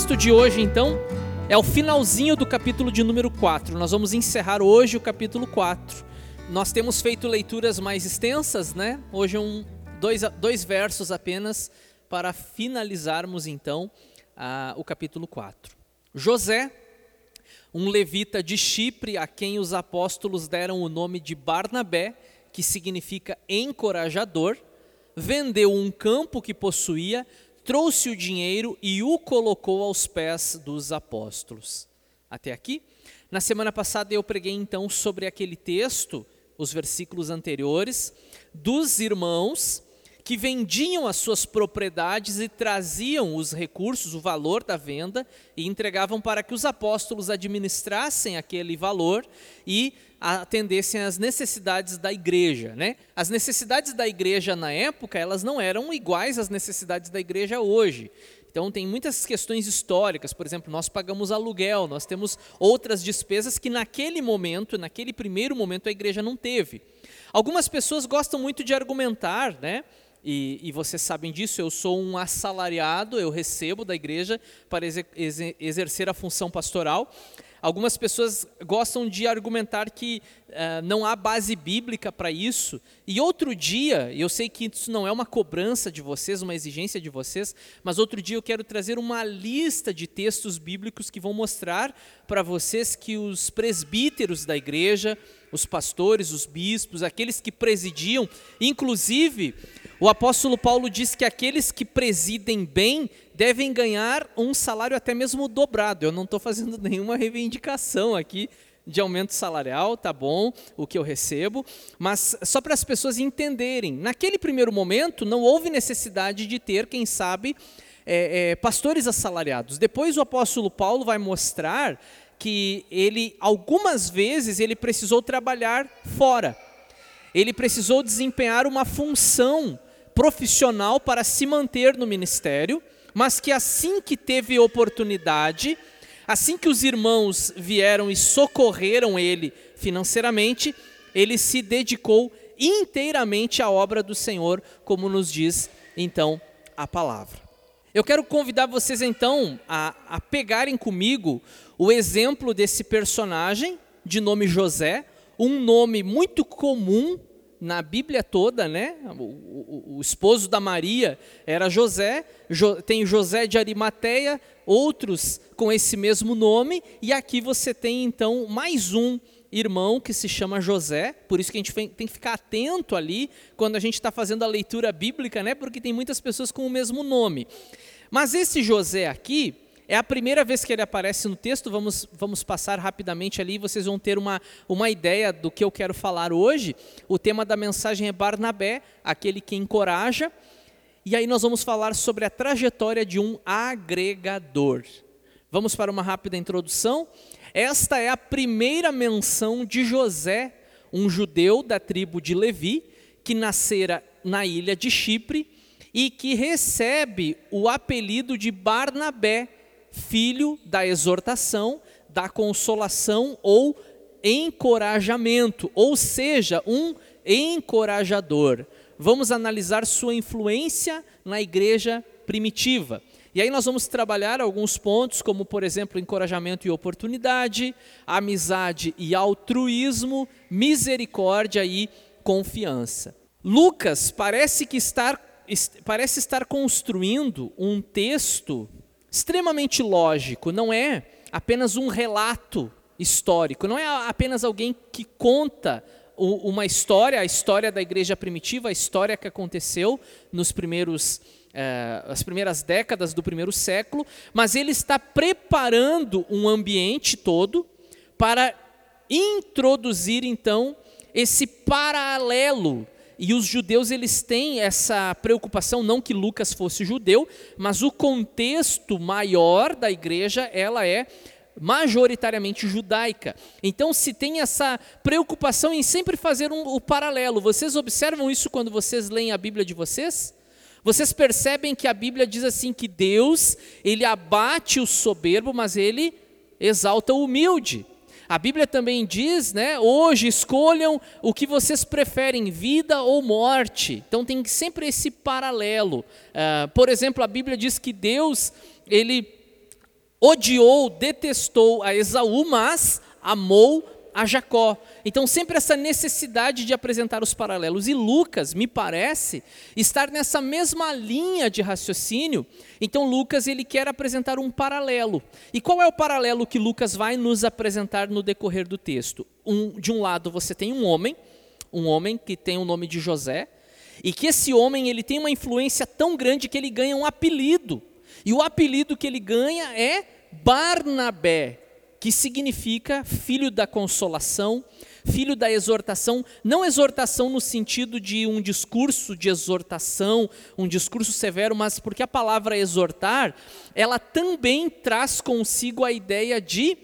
texto de hoje, então, é o finalzinho do capítulo de número 4. Nós vamos encerrar hoje o capítulo 4. Nós temos feito leituras mais extensas, né? Hoje é um, dois, dois versos apenas para finalizarmos, então, a, o capítulo 4. José, um levita de Chipre, a quem os apóstolos deram o nome de Barnabé, que significa encorajador, vendeu um campo que possuía trouxe o dinheiro e o colocou aos pés dos apóstolos. Até aqui? Na semana passada eu preguei então sobre aquele texto, os versículos anteriores, dos irmãos que vendiam as suas propriedades e traziam os recursos, o valor da venda, e entregavam para que os apóstolos administrassem aquele valor e atendessem às necessidades da igreja. Né? As necessidades da igreja na época, elas não eram iguais às necessidades da igreja hoje. Então, tem muitas questões históricas, por exemplo, nós pagamos aluguel, nós temos outras despesas que naquele momento, naquele primeiro momento, a igreja não teve. Algumas pessoas gostam muito de argumentar, né? E, e, vocês sabem disso, eu sou um assalariado, eu recebo da igreja para exercer a função pastoral. Algumas pessoas gostam de argumentar que uh, não há base bíblica para isso. E outro dia, eu sei que isso não é uma cobrança de vocês, uma exigência de vocês, mas outro dia eu quero trazer uma lista de textos bíblicos que vão mostrar para vocês que os presbíteros da igreja, os pastores, os bispos, aqueles que presidiam, inclusive o apóstolo Paulo diz que aqueles que presidem bem devem ganhar um salário até mesmo dobrado. Eu não estou fazendo nenhuma reivindicação aqui de aumento salarial, tá bom, o que eu recebo, mas só para as pessoas entenderem, naquele primeiro momento não houve necessidade de ter, quem sabe, é, é, pastores assalariados. Depois o apóstolo Paulo vai mostrar que ele, algumas vezes, ele precisou trabalhar fora. Ele precisou desempenhar uma função profissional para se manter no ministério, mas que assim que teve oportunidade, assim que os irmãos vieram e socorreram ele financeiramente, ele se dedicou inteiramente à obra do Senhor, como nos diz então a palavra. Eu quero convidar vocês então a, a pegarem comigo o exemplo desse personagem de nome José, um nome muito comum na Bíblia toda, né? O, o, o, esposo da Maria era José, jo, tem José de Arimateia, outros com esse mesmo nome, e aqui você tem então mais um irmão que se chama José, por isso que a gente tem que ficar atento ali quando a gente está fazendo a leitura bíblica, né? Porque tem muitas pessoas com o mesmo nome. Mas esse José aqui, é a primeira vez que ele aparece no texto, vamos, vamos passar rapidamente ali, vocês vão ter uma, uma ideia do que eu quero falar hoje. O tema da mensagem é Barnabé, aquele que encoraja. E aí nós vamos falar sobre a trajetória de um agregador. Vamos para uma rápida introdução. Esta é a primeira menção de José, um judeu da tribo de Levi, que nascera na ilha de Chipre e que recebe o apelido de Barnabé, filho da exortação, da consolação ou encorajamento, ou seja, um encorajador. Vamos analisar sua influência na igreja primitiva. E aí nós vamos trabalhar alguns pontos, como por exemplo, encorajamento e oportunidade, amizade e altruísmo, misericórdia e confiança. Lucas parece que estar parece estar construindo um texto extremamente lógico, não é apenas um relato histórico, não é apenas alguém que conta uma história, a história da igreja primitiva, a história que aconteceu nos primeiros eh, as primeiras décadas do primeiro século, mas ele está preparando um ambiente todo para introduzir então esse paralelo e os judeus eles têm essa preocupação, não que Lucas fosse judeu, mas o contexto maior da igreja, ela é majoritariamente judaica. Então se tem essa preocupação em sempre fazer um, o paralelo. Vocês observam isso quando vocês leem a Bíblia de vocês? Vocês percebem que a Bíblia diz assim que Deus, ele abate o soberbo, mas ele exalta o humilde. A Bíblia também diz, né, hoje escolham o que vocês preferem, vida ou morte. Então tem sempre esse paralelo. Uh, por exemplo, a Bíblia diz que Deus, ele odiou, detestou a Esaú, mas amou a Jacó. Então, sempre essa necessidade de apresentar os paralelos. E Lucas, me parece, estar nessa mesma linha de raciocínio. Então, Lucas ele quer apresentar um paralelo. E qual é o paralelo que Lucas vai nos apresentar no decorrer do texto? Um, de um lado, você tem um homem, um homem que tem o nome de José, e que esse homem ele tem uma influência tão grande que ele ganha um apelido. E o apelido que ele ganha é Barnabé, que significa filho da consolação, filho da exortação, não exortação no sentido de um discurso de exortação, um discurso severo, mas porque a palavra exortar, ela também traz consigo a ideia de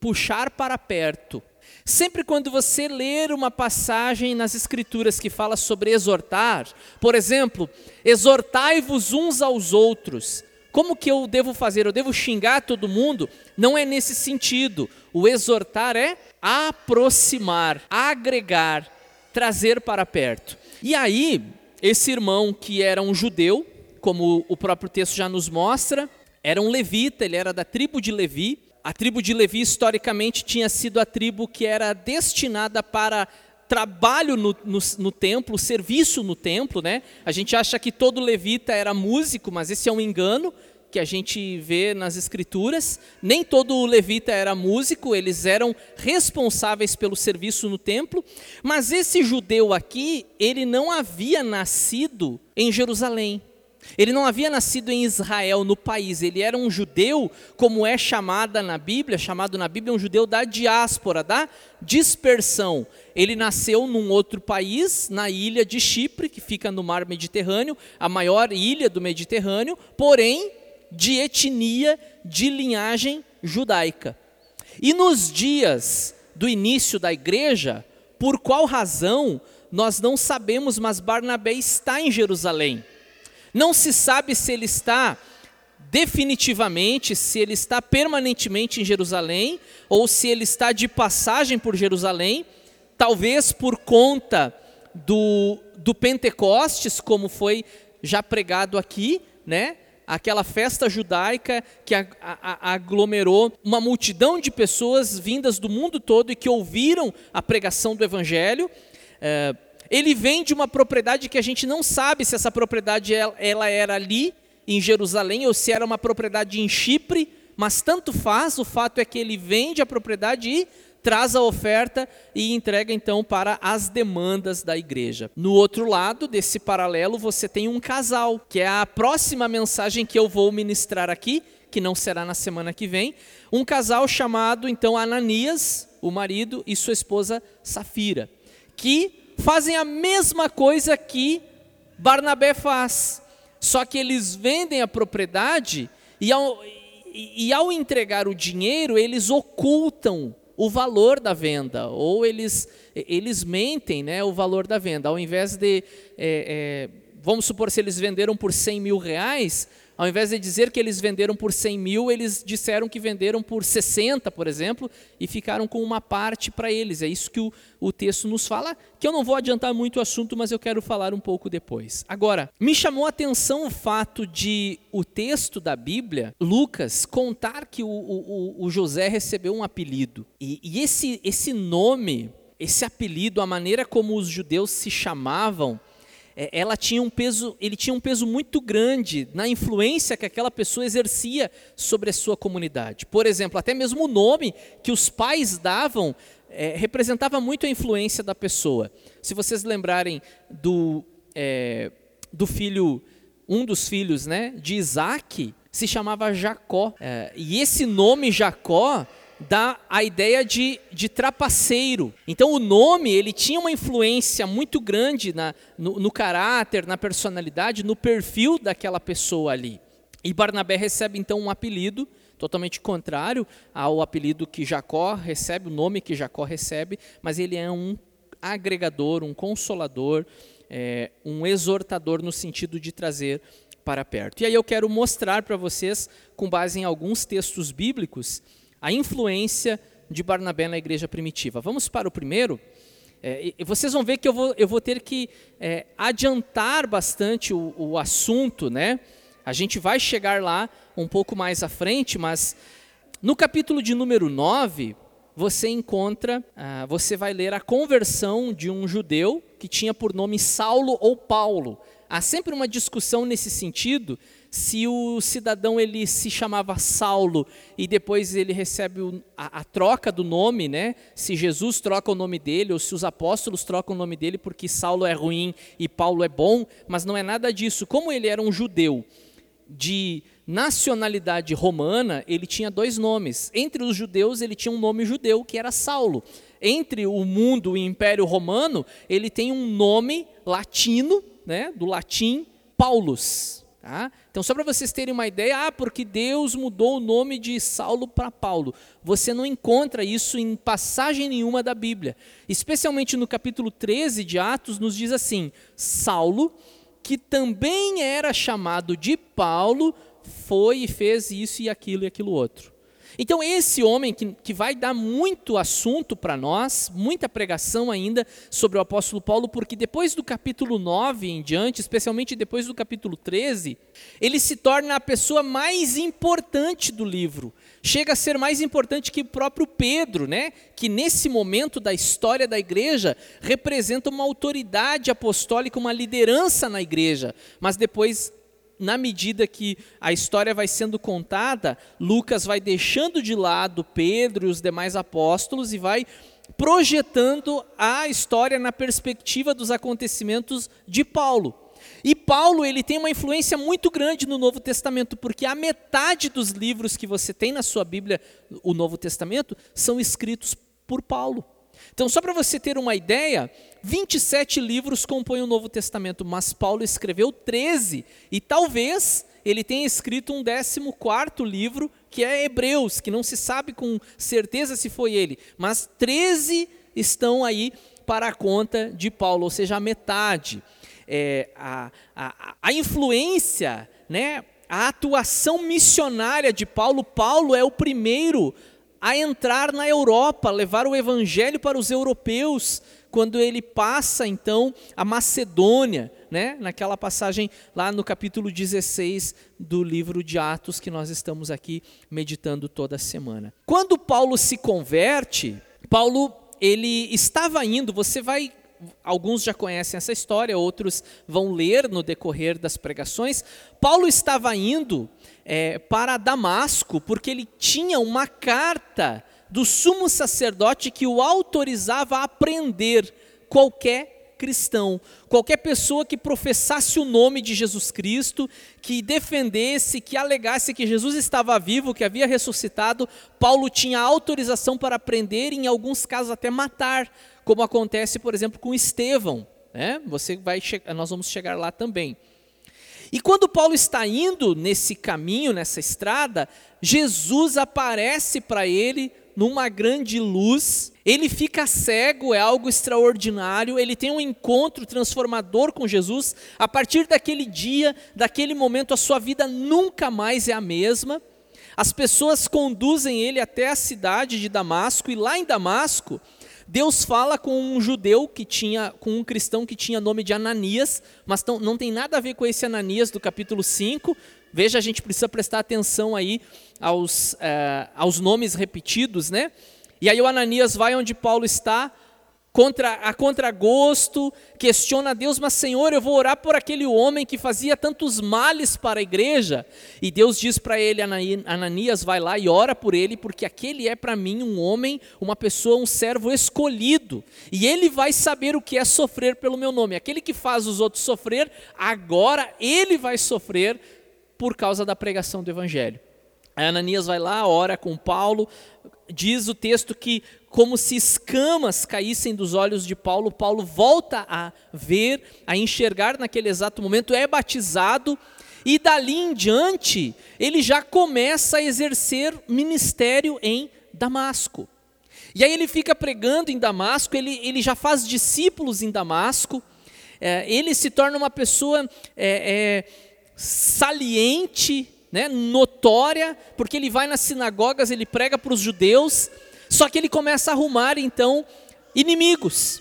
puxar para perto. Sempre quando você ler uma passagem nas Escrituras que fala sobre exortar, por exemplo, exortai-vos uns aos outros, como que eu devo fazer? Eu devo xingar todo mundo? Não é nesse sentido. O exortar é aproximar, agregar, trazer para perto. E aí, esse irmão que era um judeu, como o próprio texto já nos mostra, era um levita, ele era da tribo de Levi. A tribo de Levi, historicamente, tinha sido a tribo que era destinada para trabalho no, no, no, templo, serviço no templo, né? A gente acha que todo levita era músico, mas esse é um engano que a gente vê nas escrituras. Nem todo levita era músico, eles eram responsáveis pelo serviço no templo. Mas esse judeu aqui, ele não havia nascido em Jerusalém. Ele não havia nascido em Israel, no país, ele era um judeu, como é chamada na Bíblia, chamado na Bíblia um judeu da diáspora, da dispersão. Ele nasceu num outro país, na ilha de Chipre, que fica no mar Mediterrâneo, a maior ilha do Mediterrâneo, porém de etnia, de linhagem judaica. E nos dias do início da igreja, por qual razão nós não sabemos, mas Barnabé está em Jerusalém. Não se sabe se ele está definitivamente, se ele está permanentemente em Jerusalém ou se ele está de passagem por Jerusalém, talvez por conta do, do Pentecostes, como foi já pregado aqui, né? Aquela festa judaica que aglomerou uma multidão de pessoas vindas do mundo todo e que ouviram a pregação do Evangelho. É, ele vem de uma propriedade que a gente não sabe se essa propriedade ela era ali em Jerusalém ou se era uma propriedade em Chipre, mas tanto faz, o fato é que ele vende a propriedade e traz a oferta e entrega então para as demandas da igreja. No outro lado desse paralelo, você tem um casal, que é a próxima mensagem que eu vou ministrar aqui, que não será na semana que vem, um casal chamado então Ananias, o marido, e sua esposa Safira, que fazem a mesma coisa que Barnabé faz, só que eles vendem a propriedade e ao, e, e ao entregar o dinheiro, eles ocultam o valor da venda, ou eles, eles mentem né, o valor da venda. Ao invés de, é, é, vamos supor, se eles venderam por 100 mil reais, ao invés de dizer que eles venderam por 100 mil, eles disseram que venderam por 60, por exemplo, e ficaram com uma parte para eles. É isso que o, o texto nos fala, que eu não vou adiantar muito o assunto, mas eu quero falar um pouco depois. Agora, me chamou a atenção o fato de o texto da Bíblia, Lucas, contar que o, o, o José recebeu um apelido. E, e esse, esse nome, esse apelido, a maneira como os judeus se chamavam, ela tinha um peso, ele tinha um peso muito grande na influência que aquela pessoa exercia sobre a sua comunidade. Por exemplo, até mesmo o nome que os pais davam é, representava muito a influência da pessoa. Se vocês lembrarem do, é, do filho, um dos filhos né, de Isaac, se chamava Jacó. É, e esse nome Jacó dá a ideia de, de trapaceiro. Então o nome ele tinha uma influência muito grande na, no, no caráter, na personalidade, no perfil daquela pessoa ali. E Barnabé recebe então um apelido totalmente contrário ao apelido que Jacó recebe, o nome que Jacó recebe, mas ele é um agregador, um consolador, é, um exortador no sentido de trazer para perto. E aí eu quero mostrar para vocês, com base em alguns textos bíblicos, a influência de Barnabé na igreja primitiva. Vamos para o primeiro. É, vocês vão ver que eu vou, eu vou ter que é, adiantar bastante o, o, assunto, né? A gente vai chegar lá um pouco mais à frente, mas No capítulo de número 9, você encontra, ah, você vai ler a conversão de um judeu que tinha por nome Saulo ou Paulo. Há sempre uma discussão nesse sentido, se o cidadão ele se chamava Saulo e depois ele recebe a, a, troca do nome, né? Se Jesus troca o nome dele ou se os apóstolos trocam o nome dele porque Saulo é ruim e Paulo é bom, mas não é nada disso. Como ele era um judeu de nacionalidade romana, ele tinha dois nomes. Entre os judeus, ele tinha um nome judeu que era Saulo. Entre o mundo e o Império Romano, ele tem um nome latino, né, do latim, Paulus. Tá? Então, só para vocês terem uma ideia, ah, porque Deus mudou o nome de Saulo para Paulo. Você não encontra isso em passagem nenhuma da Bíblia. Especialmente no capítulo 13 de Atos, nos diz assim: Saulo, que também era chamado de Paulo, foi e fez isso e aquilo e aquilo outro. Então, esse homem que, que vai dar muito assunto para nós, muita pregação ainda sobre o apóstolo Paulo, porque depois do capítulo 9 em diante, especialmente depois do capítulo 13, ele se torna a pessoa mais importante do livro. Chega a ser mais importante que o próprio Pedro, né? que nesse momento da história da igreja representa uma autoridade apostólica, uma liderança na igreja, mas depois na medida que a história vai sendo contada, Lucas vai deixando de lado Pedro e os demais apóstolos e vai projetando a história na perspectiva dos acontecimentos de Paulo. E Paulo ele tem uma influência muito grande no Novo Testamento, porque a metade dos livros que você tem na sua Bíblia, o Novo Testamento, são escritos por Paulo. Então, só para você ter uma ideia, 27 livros compõem o Novo Testamento, mas Paulo escreveu 13, e talvez ele tenha escrito um 14 livro, que é Hebreus, que não se sabe com certeza se foi ele, mas 13 estão aí para a conta de Paulo, ou seja, a metade. É, a, a, a influência, né, a atuação missionária de Paulo, Paulo é o primeiro a entrar na Europa, levar o evangelho para os europeus, quando ele passa então a Macedônia, né? naquela passagem lá no capítulo 16 do livro de Atos que nós estamos aqui meditando toda semana. Quando Paulo se converte, Paulo ele estava indo, você vai alguns já conhecem essa história, outros vão ler no decorrer das pregações. Paulo estava indo é, para Damasco porque ele tinha uma carta do sumo sacerdote que o autorizava a prender qualquer cristão, qualquer pessoa que professasse o nome de Jesus Cristo, que defendesse, que alegasse que Jesus estava vivo, que havia ressuscitado, Paulo tinha autorização para prender e, em alguns casos, até matar como acontece, por exemplo, com Estevão. Né? Você vai nós vamos chegar lá também. E quando Paulo está indo nesse caminho, nessa estrada, Jesus aparece para ele numa grande luz. Ele fica cego, é algo extraordinário. Ele tem um encontro transformador com Jesus. A partir daquele dia, daquele momento, a sua vida nunca mais é a mesma. As pessoas conduzem ele até a cidade de Damasco, e lá em Damasco, Deus fala com um judeu que tinha, com um cristão que tinha nome de Ananias, mas não, não tem nada a ver com esse Ananias do capítulo 5. Veja, a gente precisa prestar atenção aí aos, é, aos nomes repetidos, né? E aí o Ananias vai onde Paulo está, contra, a contragosto, questiona a Deus, mas Senhor, eu vou orar por aquele homem que fazia tantos males para a igreja. E Deus diz para ele, Ananias, vai lá e ora por ele, porque aquele é para mim um homem, uma pessoa, um servo escolhido. E ele vai saber o que é sofrer pelo meu nome. Aquele que faz os outros sofrer, agora ele vai sofrer por causa da pregação do evangelho. Ananias vai lá, ora com Paulo, diz o texto que como se escamas caíssem dos olhos de Paulo, Paulo volta a ver, a enxergar naquele exato momento, é batizado, e dali em diante, ele já começa a exercer ministério em Damasco. E aí ele fica pregando em Damasco, ele, ele já faz discípulos em Damasco, é, ele se torna uma pessoa é, é, saliente, né, notória, porque ele vai nas sinagogas, ele prega para os judeus, só que ele começa a arrumar então inimigos.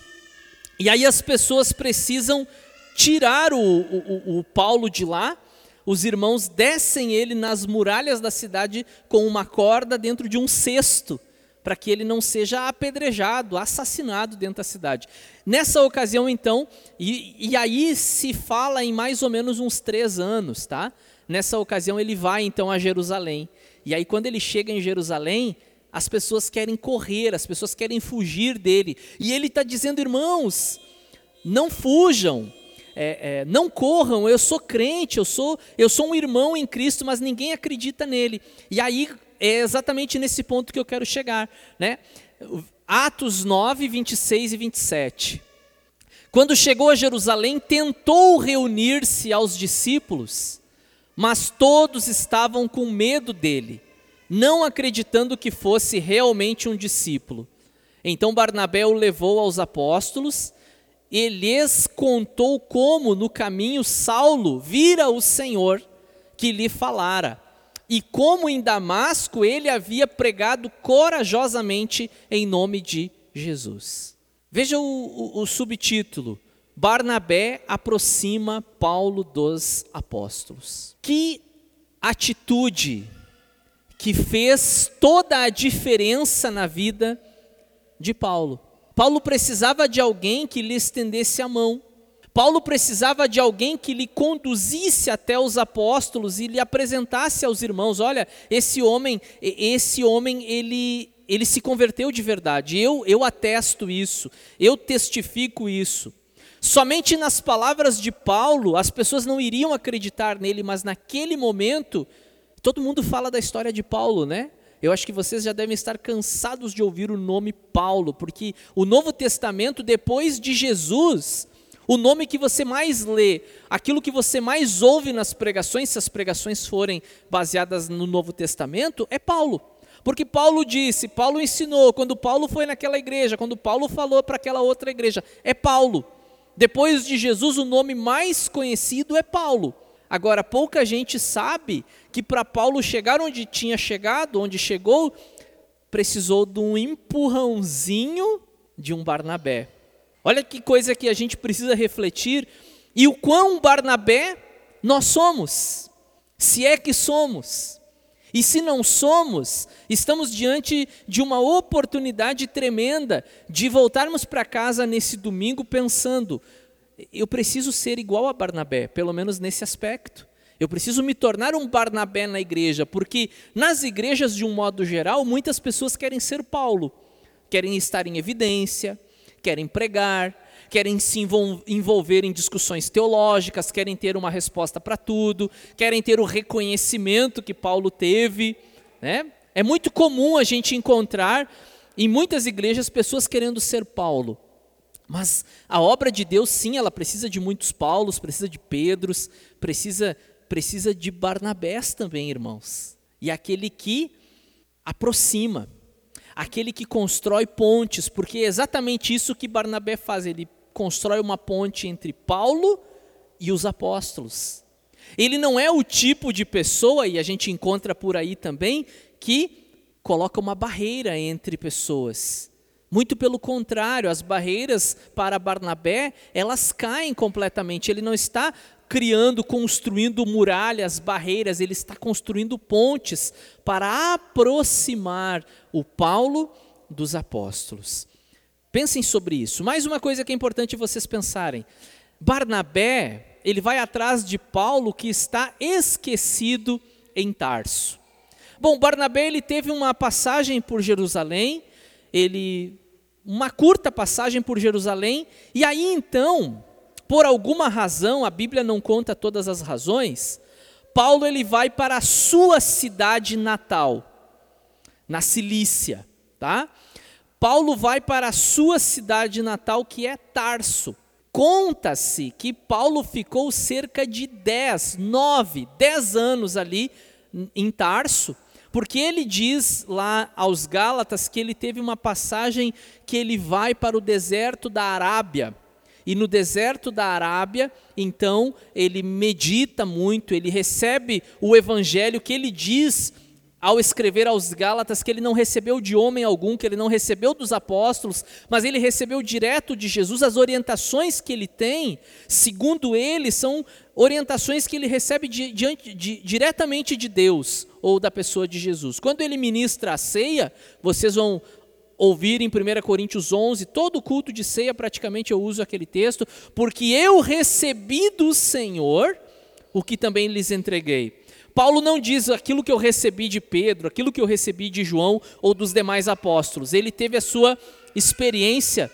E aí as pessoas precisam tirar o, o, o Paulo de lá, os irmãos descem ele nas muralhas da cidade com uma corda dentro de um cesto, para que ele não seja apedrejado, assassinado dentro da cidade. Nessa ocasião, então, e, e aí se fala em mais ou menos uns três anos, tá? Nessa ocasião ele vai então a Jerusalém. E aí quando ele chega em Jerusalém, as pessoas querem correr, as pessoas querem fugir dele. E ele está dizendo, irmãos, não fujam, é, é, não corram, eu sou crente, eu sou, eu sou um irmão em Cristo, mas ninguém acredita nele. E aí é exatamente nesse ponto que eu quero chegar. Né? Atos 9, 26 e 27. Quando chegou a Jerusalém, tentou reunir-se aos discípulos, mas todos estavam com medo dele, não acreditando que fosse realmente um discípulo. Então Barnabé o levou aos apóstolos e lhes contou como no caminho Saulo vira o Senhor que lhe falara e como em Damasco ele havia pregado corajosamente em nome de Jesus. Veja o, o, o subtítulo: Barnabé aproxima Paulo dos apóstolos. Que atitude que fez toda a diferença na vida de Paulo. Paulo precisava de alguém que lhe estendesse a mão, Paulo precisava de alguém que lhe conduzisse até os apóstolos e lhe apresentasse aos irmãos, olha, esse homem, esse homem ele ele se converteu de verdade. Eu eu atesto isso. Eu testifico isso. Somente nas palavras de Paulo as pessoas não iriam acreditar nele, mas naquele momento todo mundo fala da história de Paulo, né? Eu acho que vocês já devem estar cansados de ouvir o nome Paulo, porque o Novo Testamento, depois de Jesus, o nome que você mais lê, aquilo que você mais ouve nas pregações, se as pregações forem baseadas no Novo Testamento, é Paulo. Porque Paulo disse, Paulo ensinou, quando Paulo foi naquela igreja, quando Paulo falou para aquela outra igreja, é Paulo. Depois de Jesus, o nome mais conhecido é Paulo. Agora, pouca gente sabe que para Paulo chegar onde tinha chegado, onde chegou, precisou de um empurrãozinho de um Barnabé. Olha que coisa que a gente precisa refletir e o quão Barnabé nós somos, se é que somos. E se não somos, estamos diante de uma oportunidade tremenda de voltarmos para casa nesse domingo pensando: eu preciso ser igual a Barnabé, pelo menos nesse aspecto. Eu preciso me tornar um Barnabé na igreja, porque nas igrejas, de um modo geral, muitas pessoas querem ser Paulo, querem estar em evidência, querem pregar, querem se envolver em discussões teológicas, querem ter uma resposta para tudo, querem ter o reconhecimento que Paulo teve. Né? É muito comum a gente encontrar em muitas igrejas pessoas querendo ser Paulo. Mas a obra de Deus, sim, ela precisa de muitos Paulos, precisa de Pedros, precisa, precisa de Barnabés também, irmãos. E aquele que aproxima, aquele que constrói pontes, porque é exatamente isso que Barnabé faz, ele constrói uma ponte entre Paulo e os apóstolos. Ele não é o tipo de pessoa, e a gente encontra por aí também, que coloca uma barreira entre pessoas. Muito pelo contrário, as barreiras para Barnabé, elas caem completamente. Ele não está criando, construindo muralhas, barreiras, ele está construindo pontes para aproximar o Paulo dos apóstolos. Pensem sobre isso. Mais uma coisa que é importante vocês pensarem. Barnabé, ele vai atrás de Paulo que está esquecido em Tarso. Bom, Barnabé ele teve uma passagem por Jerusalém, ele uma curta passagem por Jerusalém, e aí então por alguma razão, a Bíblia não conta todas as razões, Paulo ele vai para a sua cidade natal, na Cilícia, tá? Paulo vai para a sua cidade natal, que é Tarso. Conta-se que Paulo ficou cerca de 10, 9, 10 anos ali em Tarso, porque ele diz lá aos Gálatas que ele teve uma passagem que ele vai para o deserto da Arábia, e no deserto da Arábia, então, ele medita muito, ele recebe o evangelho que ele diz ao escrever aos Gálatas que ele não recebeu de homem algum, que ele não recebeu dos apóstolos, mas ele recebeu direto de Jesus. As orientações que ele tem, segundo ele, são orientações que ele recebe de, de, de, diretamente de Deus ou da pessoa de Jesus. Quando ele ministra a ceia, vocês vão ouvir em 1 Coríntios 11, todo culto de ceia praticamente eu uso aquele texto, porque eu recebi do Senhor o que também lhes entreguei. Paulo não diz aquilo que eu recebi de Pedro, aquilo que eu recebi de João ou dos demais apóstolos. Ele teve a sua experiência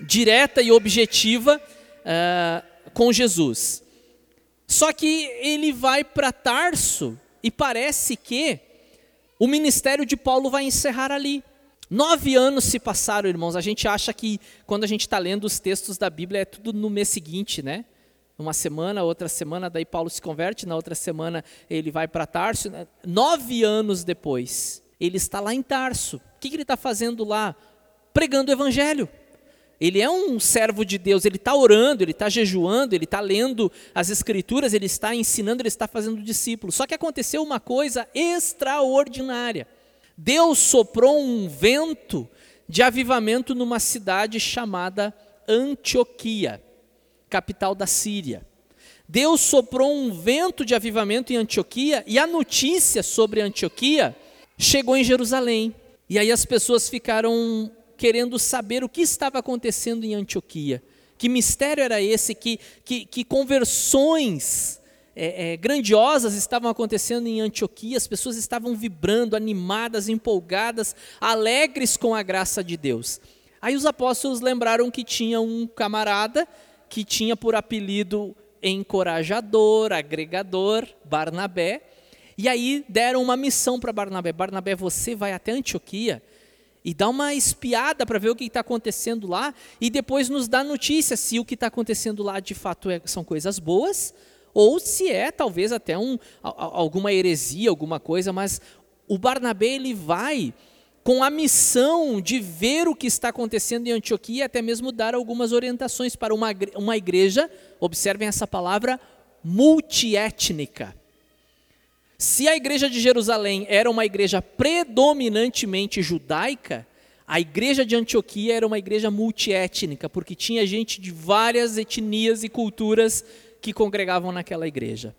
direta e objetiva uh, com Jesus. Só que ele vai para Tarso e parece que o ministério de Paulo vai encerrar ali. Nove anos se passaram, irmãos. A gente acha que quando a gente está lendo os textos da Bíblia é tudo no mês seguinte, né? Uma semana, outra semana, daí Paulo se converte, na outra semana ele vai para Tarso. Nove anos depois, ele está lá em Tarso. O que, que ele está fazendo lá? Pregando o Evangelho. Ele é um servo de Deus, ele está orando, ele está jejuando, ele está lendo as Escrituras, ele está ensinando, ele está fazendo discípulos. Só que aconteceu uma coisa extraordinária. Deus soprou um vento de avivamento numa cidade chamada Antioquia capital da Síria. Deus soprou um vento de avivamento em Antioquia e a notícia sobre Antioquia chegou em Jerusalém. E aí as pessoas ficaram querendo saber o que estava acontecendo em Antioquia. Que mistério era esse? Que, que, que conversões é, é, grandiosas estavam acontecendo em Antioquia? As pessoas estavam vibrando, animadas, empolgadas, alegres com a graça de Deus. Aí os apóstolos lembraram que tinha um camarada que tinha por apelido encorajador, agregador, Barnabé. E aí deram uma missão para Barnabé: Barnabé, você vai até Antioquia e dá uma espiada para ver o que está acontecendo lá e depois nos dá notícia se o que está acontecendo lá de fato é, são coisas boas ou se é talvez até um, alguma heresia, alguma coisa, mas o Barnabé ele vai com a missão de ver o que está acontecendo em Antioquia e até mesmo dar algumas orientações para uma, uma igreja, observem essa palavra, multiétnica. Se a igreja de Jerusalém era uma igreja predominantemente judaica, a igreja de Antioquia era uma igreja multiétnica, porque tinha gente de várias etnias e culturas que congregavam naquela igreja.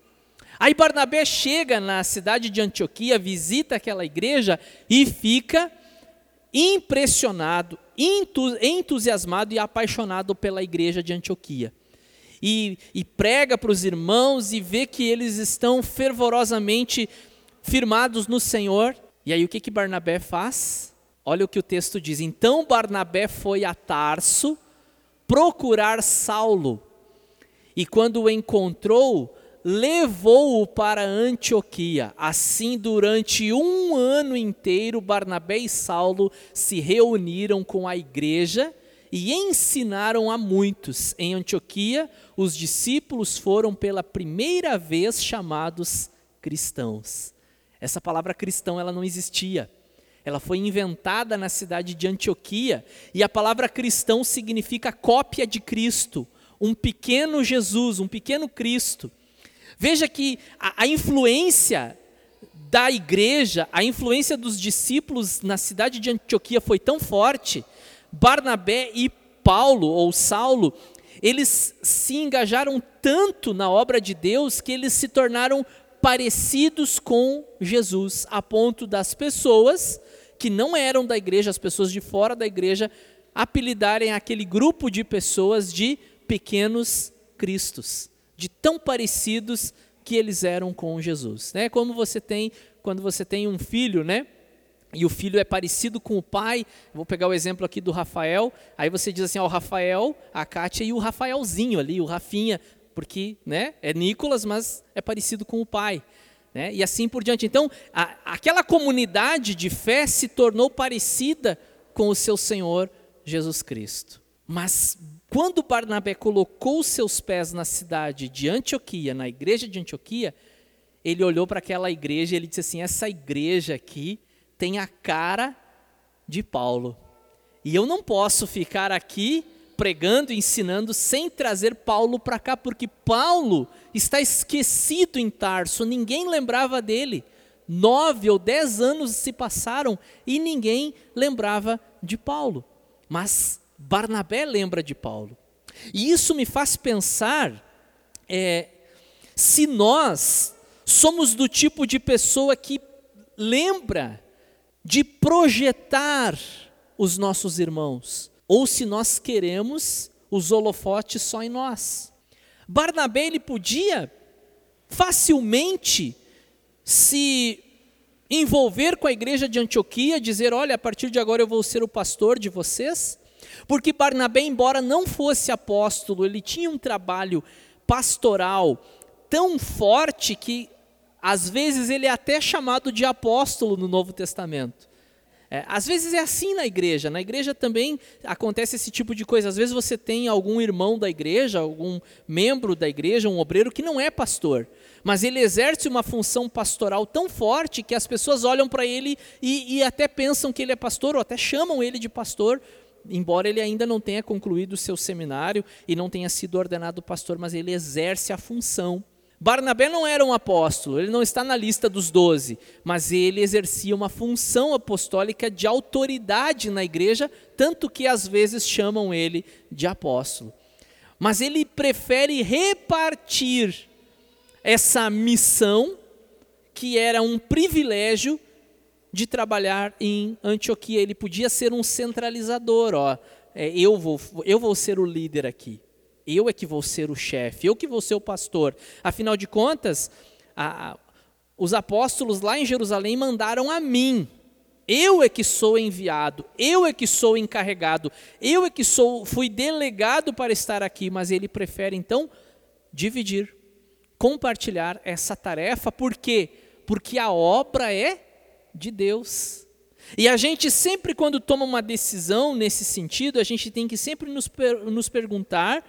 Aí Barnabé chega na cidade de Antioquia, visita aquela igreja e fica impressionado, entusiasmado e apaixonado pela igreja de Antioquia. E, e prega para os irmãos e vê que eles estão fervorosamente firmados no Senhor. E aí o que, que Barnabé faz? Olha o que o texto diz. Então Barnabé foi a Tarso procurar Saulo. E quando o encontrou, levou-o para Antioquia. Assim, durante um ano inteiro, Barnabé e Saulo se reuniram com a igreja e ensinaram a muitos. Em Antioquia, os discípulos foram pela primeira vez chamados cristãos. Essa palavra cristão ela não existia. Ela foi inventada na cidade de Antioquia e a palavra cristão significa cópia de Cristo, um pequeno Jesus, um pequeno Cristo. Veja que a, a influência da igreja, a influência dos discípulos na cidade de Antioquia foi tão forte, Barnabé e Paulo, ou Saulo, eles se engajaram tanto na obra de Deus que eles se tornaram parecidos com Jesus, a ponto das pessoas que não eram da igreja, as pessoas de fora da igreja, apelidarem aquele grupo de pessoas de pequenos cristos de tão parecidos que eles eram com Jesus. Né? Como você tem quando você tem um filho, né? E o filho é parecido com o pai. Vou pegar o exemplo aqui do Rafael. Aí você diz assim: ó, o Rafael, a Kátia e o Rafaelzinho ali, o Rafinha, porque né, é Nicolas, mas é parecido com o pai. Né? E assim por diante. Então, a, aquela comunidade de fé se tornou parecida com o seu Senhor Jesus Cristo. Mas quando Barnabé colocou seus pés na cidade de Antioquia, na igreja de Antioquia, ele olhou para aquela igreja e ele disse assim: essa igreja aqui tem a cara de Paulo. E eu não posso ficar aqui pregando e ensinando sem trazer Paulo para cá, porque Paulo está esquecido em Tarso, ninguém lembrava dele. nove ou dez anos se passaram e ninguém lembrava de Paulo. Mas Barnabé lembra de Paulo. E isso me faz pensar é, se nós somos do tipo de pessoa que lembra de projetar os nossos irmãos, ou se nós queremos os holofotes só em nós. Barnabé ele podia facilmente se envolver com a igreja de Antioquia, dizer: olha, a partir de agora eu vou ser o pastor de vocês. Porque Barnabé, embora não fosse apóstolo, ele tinha um trabalho pastoral tão forte que às vezes ele é até chamado de apóstolo no Novo Testamento. É, às vezes é assim na igreja. Na igreja também acontece esse tipo de coisa. Às vezes você tem algum irmão da igreja, algum membro da igreja, um obreiro que não é pastor, mas ele exerce uma função pastoral tão forte que as pessoas olham para ele e, e até pensam que ele é pastor, ou até chamam ele de pastor, embora ele ainda não tenha concluído o seu seminário e não tenha sido ordenado pastor, mas ele exerce a função. Barnabé não era um apóstolo, ele não está na lista dos doze, mas ele exercia uma função apostólica de autoridade na igreja, tanto que às vezes chamam ele de apóstolo. Mas ele prefere repartir essa missão, que era um privilégio de trabalhar em Antioquia. Ele podia ser um centralizador, ó. É, eu, vou, eu vou ser o líder aqui. Eu é que vou ser o chefe, eu que vou ser o pastor. Afinal de contas, a, os apóstolos lá em Jerusalém mandaram a mim. Eu é que sou enviado, eu é que sou encarregado, eu é que sou, fui delegado para estar aqui, mas ele prefere então dividir, compartilhar essa tarefa, por quê? Porque a obra é de Deus. E a gente sempre, quando toma uma decisão nesse sentido, a gente tem que sempre nos, per nos perguntar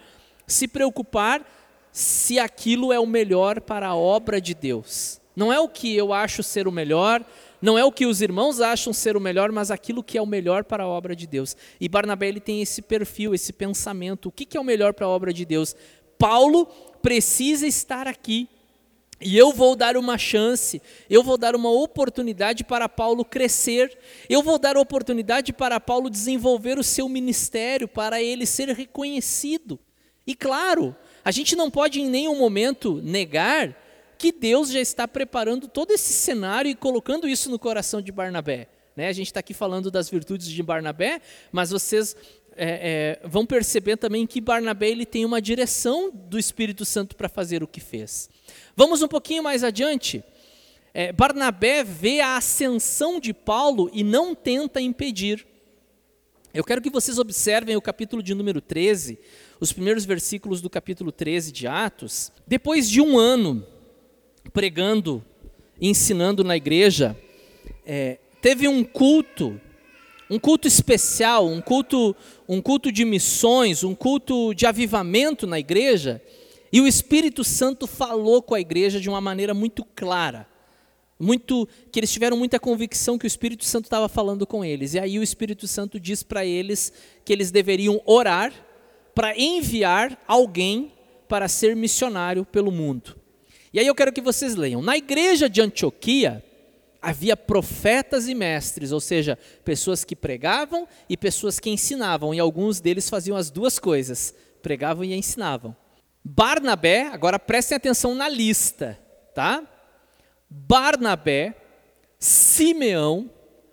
se preocupar se aquilo é o melhor para a obra de Deus. Não é o que eu acho ser o melhor, não é o que os irmãos acham ser o melhor, mas aquilo que é o melhor para a obra de Deus. E Barnabé ele tem esse perfil, esse pensamento: o que, que é o melhor para a obra de Deus? Paulo precisa estar aqui. E eu vou dar uma chance, eu vou dar uma oportunidade para Paulo crescer, eu vou dar oportunidade para Paulo desenvolver o seu ministério, para ele ser reconhecido. E claro, a gente não pode em nenhum momento negar que Deus já está preparando todo esse cenário e colocando isso no coração de Barnabé. Né? A gente está aqui falando das virtudes de Barnabé, mas vocês é, é, vão perceber também que Barnabé ele tem uma direção do Espírito Santo para fazer o que fez. Vamos um pouquinho mais adiante. É, Barnabé vê a ascensão de Paulo e não tenta impedir. Eu quero que vocês observem o capítulo de número 13, os primeiros versículos do capítulo 13 de Atos. Depois de um ano pregando e ensinando na igreja, é, teve um culto, um culto especial, um culto, um culto de missões, um culto de avivamento na igreja, e o Espírito Santo falou com a igreja de uma maneira muito clara muito que eles tiveram muita convicção que o Espírito Santo estava falando com eles. E aí o Espírito Santo diz para eles que eles deveriam orar para enviar alguém para ser missionário pelo mundo. E aí eu quero que vocês leiam. Na igreja de Antioquia havia profetas e mestres, ou seja, pessoas que pregavam e pessoas que ensinavam, e alguns deles faziam as duas coisas, pregavam e ensinavam. Barnabé, agora prestem atenção na lista, tá? Barnabé, Simeão,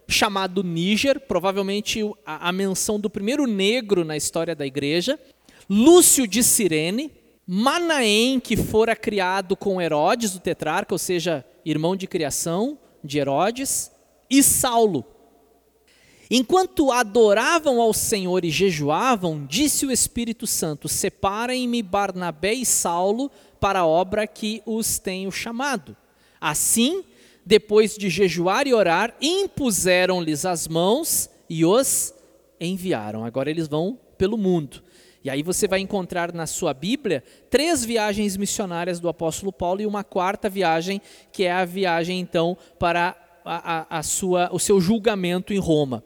chamado Níger, provavelmente a, a, menção do primeiro negro na história da igreja, Lúcio de Cirene, Manaém, que fora criado com Herodes, o tetrarca, ou seja, irmão de criação de Herodes, e Saulo. Enquanto adoravam ao Senhor e jejuavam, disse o Espírito Santo: Separem-me Barnabé e Saulo para a obra que os tenho chamado. Assim, depois de jejuar e orar, impuseram-lhes as mãos e os enviaram. Agora eles vão pelo mundo. E aí você vai encontrar na sua Bíblia três viagens missionárias do apóstolo Paulo e uma quarta viagem, que é a viagem então para a, a, a sua, o seu julgamento em Roma.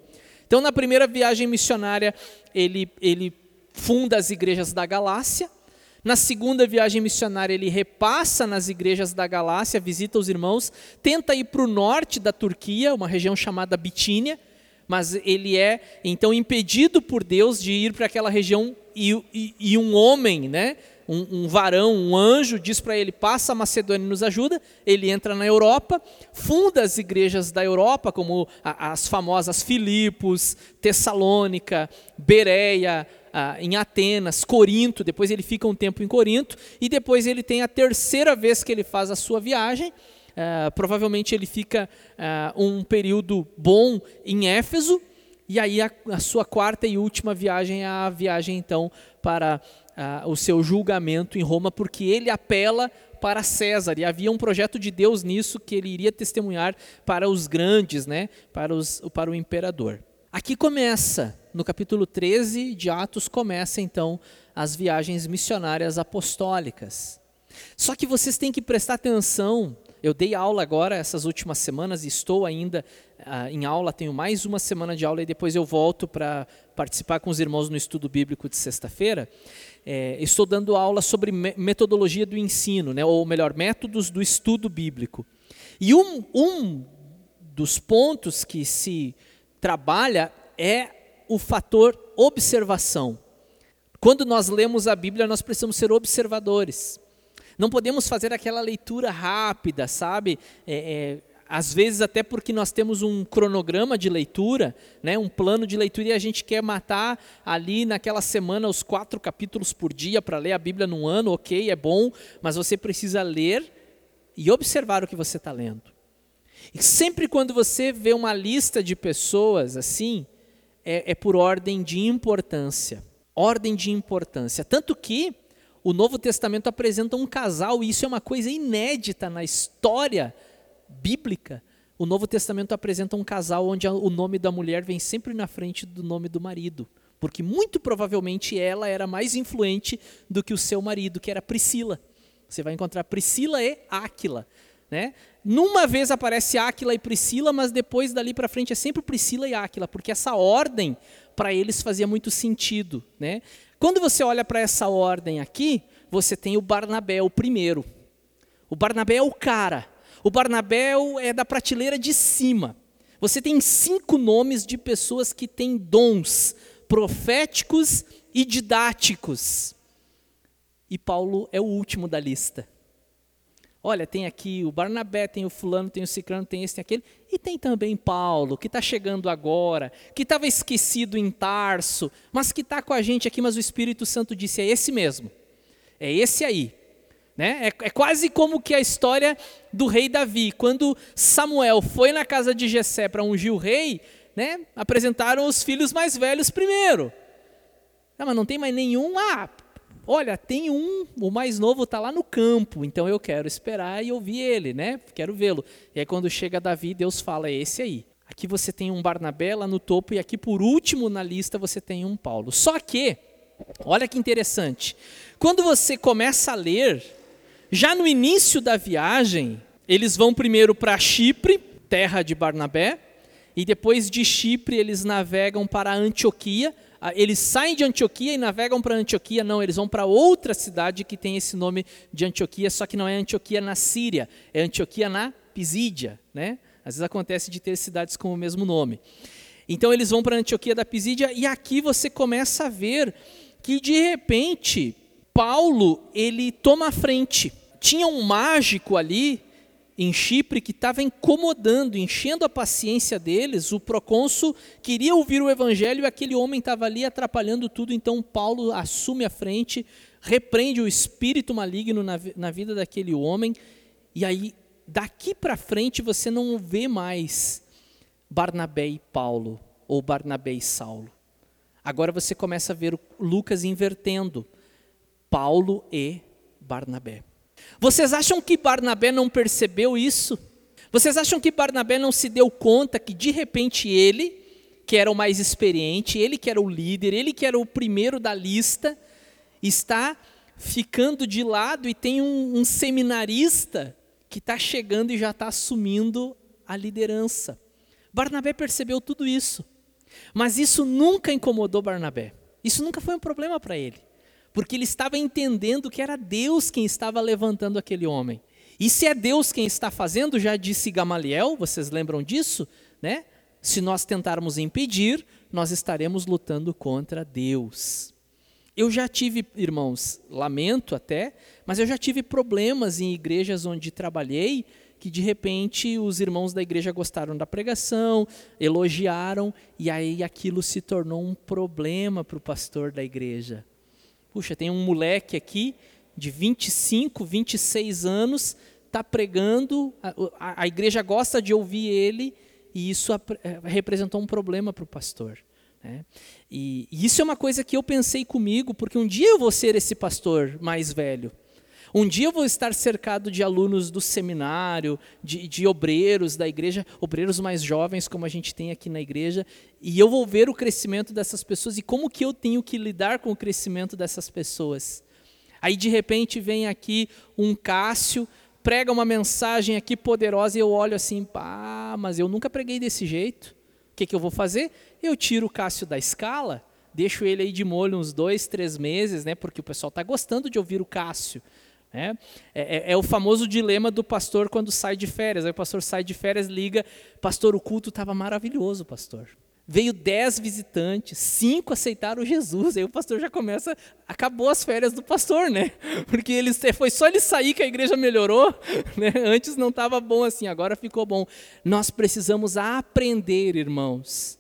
Então, na primeira viagem missionária, ele, ele funda as igrejas da Galácia. Na segunda viagem missionária, ele repassa nas igrejas da Galácia, visita os irmãos, tenta ir para o norte da Turquia, uma região chamada Bitínia, mas ele é então impedido por Deus de ir para aquela região e, e, e, um homem, né, um, um varão, um anjo, diz para ele: passa a Macedônia e nos ajuda. Ele entra na Europa, funda as igrejas da Europa, como as famosas Filipos, Tessalônica, Bereia, em Atenas, Corinto, depois ele fica um tempo em Corinto, e depois ele tem a terceira vez que ele faz a sua viagem. Uh, provavelmente ele fica uh, um período bom em Éfeso, e aí a, a, sua quarta e última viagem é a viagem então para uh, o seu julgamento em Roma, porque ele apela para César, e havia um projeto de Deus nisso que ele iria testemunhar para os grandes, né, para, os, para o imperador. Aqui começa, no capítulo 13 de Atos, começa então as viagens missionárias apostólicas. Só que vocês têm que prestar atenção. Eu dei aula agora essas últimas semanas e estou ainda uh, em aula, tenho mais uma semana de aula e depois eu volto para participar com os irmãos no estudo bíblico de sexta-feira. É, estou dando aula sobre metodologia do ensino, né, ou melhor, métodos do estudo bíblico. E um, um dos pontos que se trabalha é o fator observação. Quando nós lemos a Bíblia, nós precisamos ser observadores. Não podemos fazer aquela leitura rápida, sabe? É, é, às vezes até porque nós temos um cronograma de leitura, né, um plano de leitura e a gente quer matar ali naquela semana os quatro capítulos por dia para ler a Bíblia num ano, ok, é bom, mas você precisa ler e observar o que você está lendo. E sempre quando você vê uma lista de pessoas assim, é, é por ordem de importância. Ordem de importância. Tanto que o Novo Testamento apresenta um casal, e isso é uma coisa inédita na história bíblica. O Novo Testamento apresenta um casal onde o nome da mulher vem sempre na frente do nome do marido. Porque muito provavelmente ela era mais influente do que o seu marido, que era Priscila. Você vai encontrar Priscila e Áquila. Né? Numa vez aparece Áquila e Priscila, mas depois dali para frente é sempre Priscila e Áquila, porque essa ordem para eles fazia muito sentido. Né? Quando você olha para essa ordem aqui, você tem o Barnabé, o primeiro. O Barnabé é o cara. O Barnabé é da prateleira de cima. Você tem cinco nomes de pessoas que têm dons proféticos e didáticos. E Paulo é o último da lista. Olha, tem aqui o Barnabé, tem o fulano, tem o ciclano, tem esse, tem aquele. E tem também Paulo, que está chegando agora, que estava esquecido em Tarso, mas que está com a gente aqui, mas o Espírito Santo disse, é esse mesmo. É esse aí. Né? É, é quase como que a história do rei Davi. Quando Samuel foi na casa de Jessé para ungir o rei, né? apresentaram os filhos mais velhos primeiro. Ah, mas não tem mais nenhum. Ah, Olha, tem um, o mais novo está lá no campo, então eu quero esperar e ouvir ele, né? Quero vê-lo. E aí quando chega Davi, Deus fala, é esse aí. Aqui você tem um Barnabé lá no topo e aqui por último na lista você tem um Paulo. Só que, olha que interessante, quando você começa a ler, já no início da viagem, eles vão primeiro para Chipre, terra de Barnabé, e depois de Chipre eles navegam para Antioquia, ah, eles saem de Antioquia e navegam para Antioquia, não, eles vão para outra cidade que tem esse nome de Antioquia, só que não é Antioquia na Síria, é Antioquia na Pisídia, né? Às vezes acontece de ter cidades com o mesmo nome. Então eles vão para Antioquia da Pisídia e aqui você começa a ver que de repente Paulo ele toma a frente. Tinha um mágico ali em Chipre que estava incomodando, enchendo a paciência deles. O procônsul queria ouvir o evangelho e aquele homem estava ali atrapalhando tudo. Então Paulo assume a frente, repreende o espírito maligno na, na vida daquele homem. E aí, daqui para frente, você não vê mais Barnabé e Paulo, ou Barnabé e Saulo. Agora você começa a ver Lucas invertendo Paulo e Barnabé. Vocês acham que Barnabé não percebeu isso? Vocês acham que Barnabé não se deu conta que de repente ele, que era o mais experiente, ele que era o líder, ele que era o primeiro da lista, está ficando de lado e tem um, um seminarista que está chegando e já está assumindo a liderança. Barnabé percebeu tudo isso, mas isso nunca incomodou Barnabé. Isso nunca foi um problema para ele. Porque ele estava entendendo que era Deus quem estava levantando aquele homem. E se é Deus quem está fazendo, já disse Gamaliel, vocês lembram disso, né? Se nós tentarmos impedir, nós estaremos lutando contra Deus. Eu já tive, irmãos, lamento até, mas eu já tive problemas em igrejas onde trabalhei que de repente os irmãos da igreja gostaram da pregação, elogiaram, e aí aquilo se tornou um problema para o pastor da igreja. Puxa, tem um moleque aqui de 25, 26 anos, está pregando, a, a, a, igreja gosta de ouvir ele, e isso a, é, representou um problema para o pastor. Né? E, e isso é uma coisa que eu pensei comigo, porque um dia eu vou ser esse pastor mais velho. Um dia eu vou estar cercado de alunos do seminário, de, de, obreiros da igreja, obreiros mais jovens, como a gente tem aqui na igreja, e eu vou ver o crescimento dessas pessoas e como que eu tenho que lidar com o crescimento dessas pessoas. Aí de repente vem aqui um Cássio, prega uma mensagem aqui poderosa e eu olho assim, pá, mas eu nunca preguei desse jeito. O que, que eu vou fazer? Eu tiro o Cássio da escala, deixo ele aí de molho uns dois, três meses, né? Porque o pessoal está gostando de ouvir o Cássio. Né? É, é, é, o famoso dilema do pastor quando sai de férias. Aí o pastor sai de férias, liga, pastor, o culto estava maravilhoso, pastor. Veio dez visitantes, cinco aceitaram Jesus. Aí o pastor já começa, acabou as férias do pastor, né? Porque ele, foi só ele sair que a igreja melhorou. Né? Antes não estava bom assim, agora ficou bom. Nós precisamos aprender, irmãos,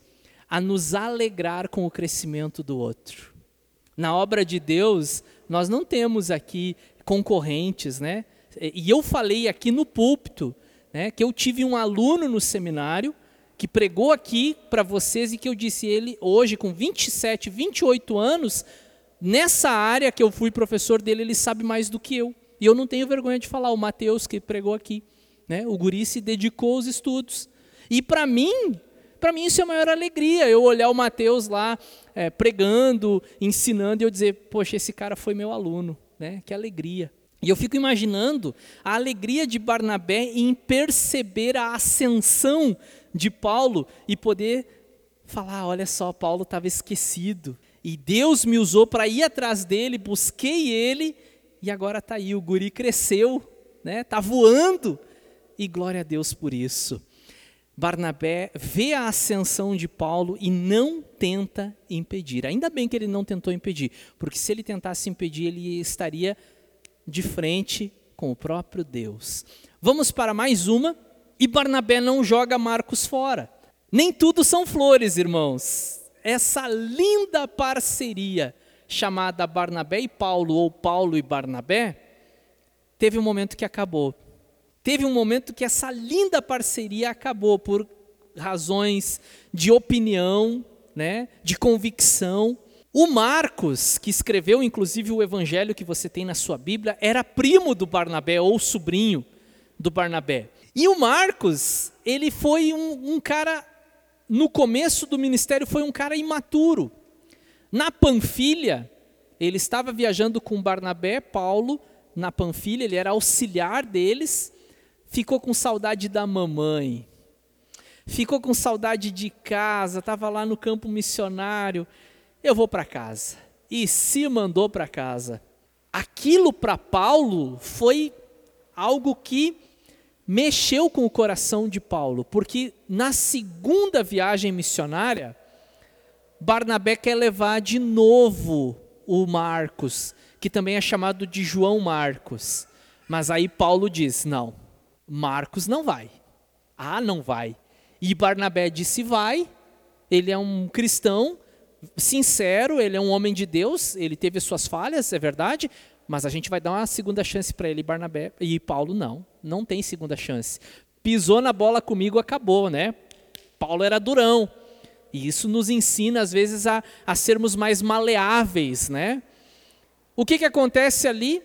a nos alegrar com o crescimento do outro. Na obra de Deus, nós não temos aqui concorrentes, né? E eu falei aqui no púlpito, né, que eu tive um aluno no seminário que pregou aqui para vocês e que eu disse ele hoje com 27, 28 anos, nessa área que eu fui professor dele, ele sabe mais do que eu. E eu não tenho vergonha de falar, o Mateus que pregou aqui, né? O guri se dedicou aos estudos. E para mim, para mim isso é a maior alegria, eu olhar o Mateus lá é, pregando, ensinando e eu dizer, poxa, esse cara foi meu aluno né? Que alegria. E eu fico imaginando a alegria de Barnabé em perceber a ascensão de Paulo e poder falar: olha só, Paulo estava esquecido. E Deus me usou para ir atrás dele, busquei ele, e agora está aí, o guri cresceu, está né? Tá voando. E glória a Deus por isso. Barnabé vê a ascensão de Paulo e não tenta impedir. Ainda bem que ele não tentou impedir, porque se ele tentasse impedir, ele estaria de frente com o próprio Deus. Vamos para mais uma. E Barnabé não joga Marcos fora. Nem tudo são flores, irmãos. Essa linda parceria chamada Barnabé e Paulo, ou Paulo e Barnabé, teve um momento que acabou teve um momento que essa linda parceria acabou por razões de opinião, né, de convicção. O Marcos, que escreveu inclusive o evangelho que você tem na sua Bíblia, era primo do Barnabé ou sobrinho do Barnabé. E o Marcos, ele foi um, um cara, no começo do ministério, foi um cara imaturo. Na Panfilha, ele estava viajando com Barnabé, Paulo, na Panfilha, ele era auxiliar deles, ficou com saudade da mamãe, ficou com saudade de casa, estava lá no campo missionário. Eu vou para casa. E se mandou para casa. Aquilo para Paulo foi algo que mexeu com o coração de Paulo, porque na segunda viagem missionária, Barnabé quer levar de novo o Marcos, que também é chamado de João Marcos. Mas aí Paulo diz: não, Marcos não vai. Ah, não vai. E Barnabé disse: vai. Ele é um cristão sincero, ele é um homem de Deus, ele teve suas falhas, é verdade, mas a gente vai dar uma segunda chance para ele, Barnabé. E Paulo não, não tem segunda chance. Pisou na bola comigo, acabou, né? Paulo era durão. E isso nos ensina, às vezes, a, a sermos mais maleáveis, né? O que, que acontece ali?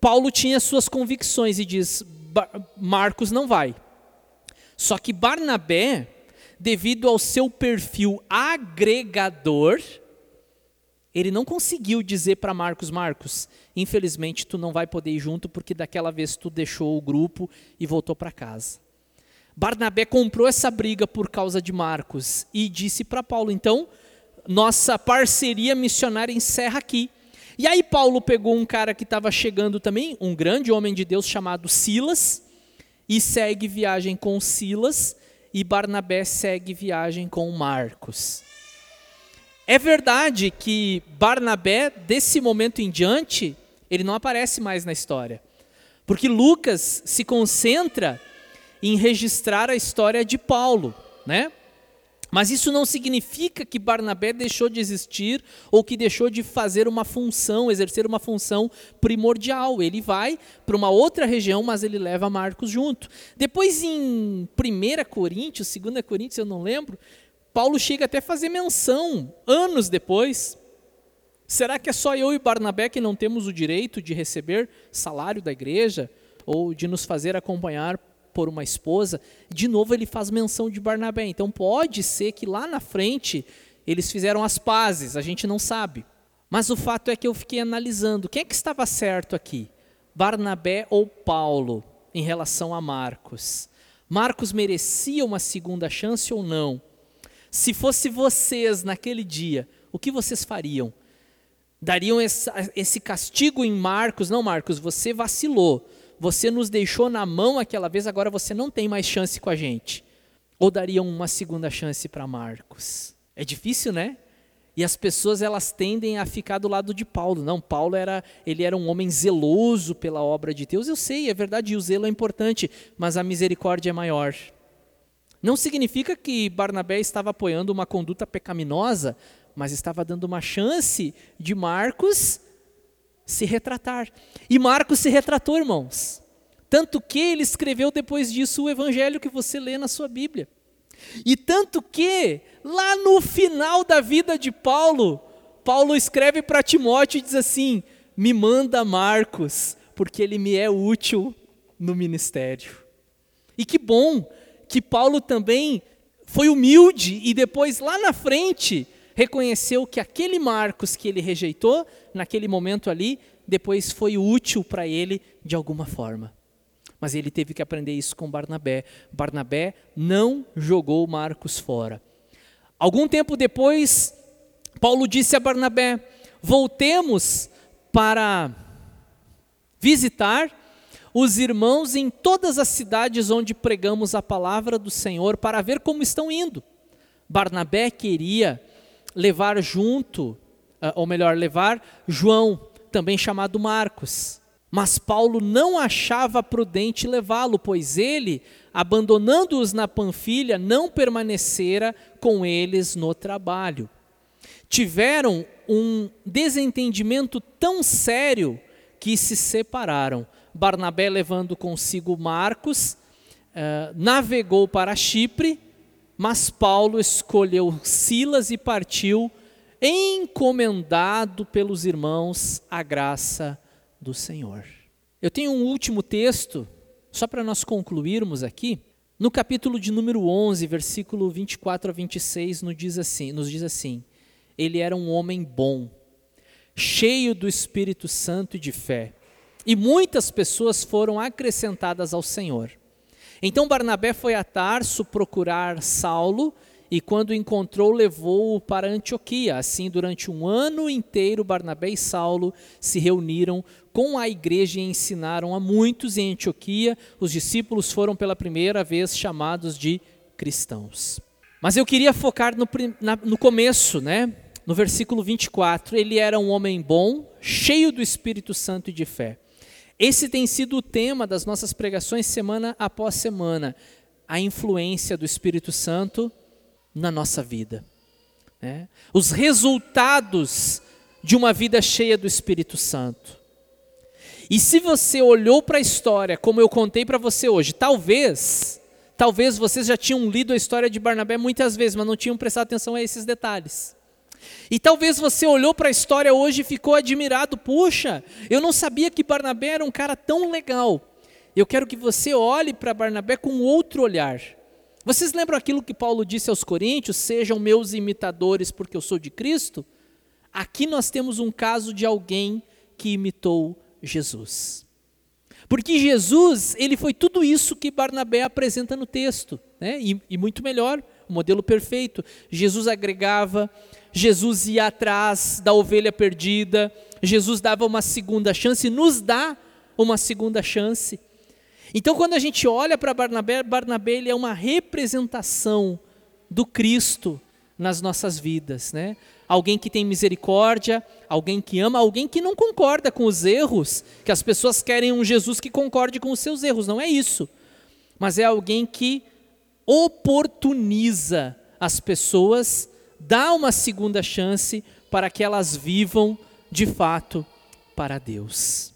Paulo tinha suas convicções e diz: Marcos não vai. Só que Barnabé, devido ao seu perfil agregador, ele não conseguiu dizer para Marcos: Marcos, infelizmente tu não vai poder ir junto porque daquela vez tu deixou o grupo e voltou para casa. Barnabé comprou essa briga por causa de Marcos e disse para Paulo: então, nossa parceria missionária encerra aqui. E aí Paulo pegou um cara que estava chegando também, um grande homem de Deus chamado Silas, e segue viagem com Silas, e Barnabé segue viagem com Marcos. É verdade que Barnabé, desse momento em diante, ele não aparece mais na história. Porque Lucas se concentra em registrar a história de Paulo, né? Mas isso não significa que Barnabé deixou de existir ou que deixou de fazer uma função, exercer uma função primordial. Ele vai para uma outra região, mas ele leva Marcos junto. Depois, em 1 Coríntios, 2 Coríntios, eu não lembro, Paulo chega até a fazer menção, anos depois. Será que é só eu e Barnabé que não temos o direito de receber salário da igreja? Ou de nos fazer acompanhar por uma esposa, de novo ele faz menção de Barnabé. Então pode ser que lá na frente eles fizeram as pazes, a gente não sabe. Mas o fato é que eu fiquei analisando, quem é que estava certo aqui? Barnabé ou Paulo em relação a Marcos? Marcos merecia uma segunda chance ou não? Se fosse vocês naquele dia, o que vocês fariam? Dariam esse castigo em Marcos? Não, Marcos, você vacilou você nos deixou na mão aquela vez, agora você não tem mais chance com a gente. Ou dariam uma segunda chance para Marcos? É difícil, né? E as pessoas elas tendem a ficar do lado de Paulo. Não, Paulo era, ele era um homem zeloso pela obra de Deus. Eu sei, é verdade, o zelo é importante, mas a misericórdia é maior. Não significa que Barnabé estava apoiando uma conduta pecaminosa, mas estava dando uma chance de Marcos se retratar. E Marcos se retratou, irmãos. Tanto que ele escreveu depois disso o evangelho que você lê na sua Bíblia. E tanto que, lá no final da vida de Paulo, Paulo escreve para Timóteo e diz assim: Me manda Marcos, porque ele me é útil no ministério. E que bom que Paulo também foi humilde e depois, lá na frente, reconheceu que aquele Marcos que ele rejeitou, naquele momento ali, depois foi útil para ele de alguma forma. Mas ele teve que aprender isso com Barnabé. Barnabé não jogou Marcos fora. Algum tempo depois, Paulo disse a Barnabé: Voltemos para visitar os irmãos em todas as cidades onde pregamos a palavra do Senhor para ver como estão indo. Barnabé queria levar junto, ah, ou melhor, levar João, também chamado Marcos. Mas Paulo não achava prudente levá-lo, pois ele, abandonando-os na Panfilha, não permanecera com eles no trabalho. Tiveram um desentendimento tão sério que se separaram. Barnabé, levando consigo Marcos, uh, navegou para Chipre mas Paulo escolheu Silas e partiu, encomendado pelos irmãos à graça do Senhor. Eu tenho um último texto, só para nós concluirmos aqui. No capítulo de número 11, versículo 24 a 26, nos diz assim: nos diz assim ele era um homem bom, cheio do Espírito Santo e de fé, e muitas pessoas foram acrescentadas ao Senhor. Então Barnabé foi a Tarso procurar Saulo e, quando encontrou, levou-o para Antioquia. Assim, durante um ano inteiro, Barnabé e Saulo se reuniram com a igreja e ensinaram a muitos em Antioquia. Os discípulos foram pela primeira vez chamados de cristãos. Mas eu queria focar no, na, no começo, né? no versículo 24. Ele era um homem bom, cheio do Espírito Santo e de fé. Esse tem sido o tema das nossas pregações semana após semana, a influência do Espírito Santo na nossa vida. Né? Os resultados de uma vida cheia do Espírito Santo. E se você olhou para a história, como eu contei para você hoje, talvez, talvez vocês já tinham lido a história de Barnabé muitas vezes, mas não tinham prestado atenção a esses detalhes. E talvez você olhou para a história hoje e ficou admirado, puxa, eu não sabia que Barnabé era um cara tão legal. Eu quero que você olhe para Barnabé com outro olhar. Vocês lembram aquilo que Paulo disse aos Coríntios: sejam meus imitadores porque eu sou de Cristo? Aqui nós temos um caso de alguém que imitou Jesus. Porque Jesus, ele foi tudo isso que Barnabé apresenta no texto, né? e, e muito melhor, o modelo perfeito. Jesus agregava, Jesus ia atrás da ovelha perdida, Jesus dava uma segunda chance, nos dá uma segunda chance. Então, quando a gente olha para Barnabé, Barnabé ele é uma representação do Cristo nas nossas vidas, né? Alguém que tem misericórdia, alguém que ama, alguém que não concorda com os erros, que as pessoas querem um Jesus que concorde com os seus erros, não é isso. Mas é alguém que oportuniza as pessoas, dá uma segunda chance para que elas vivam de fato para Deus.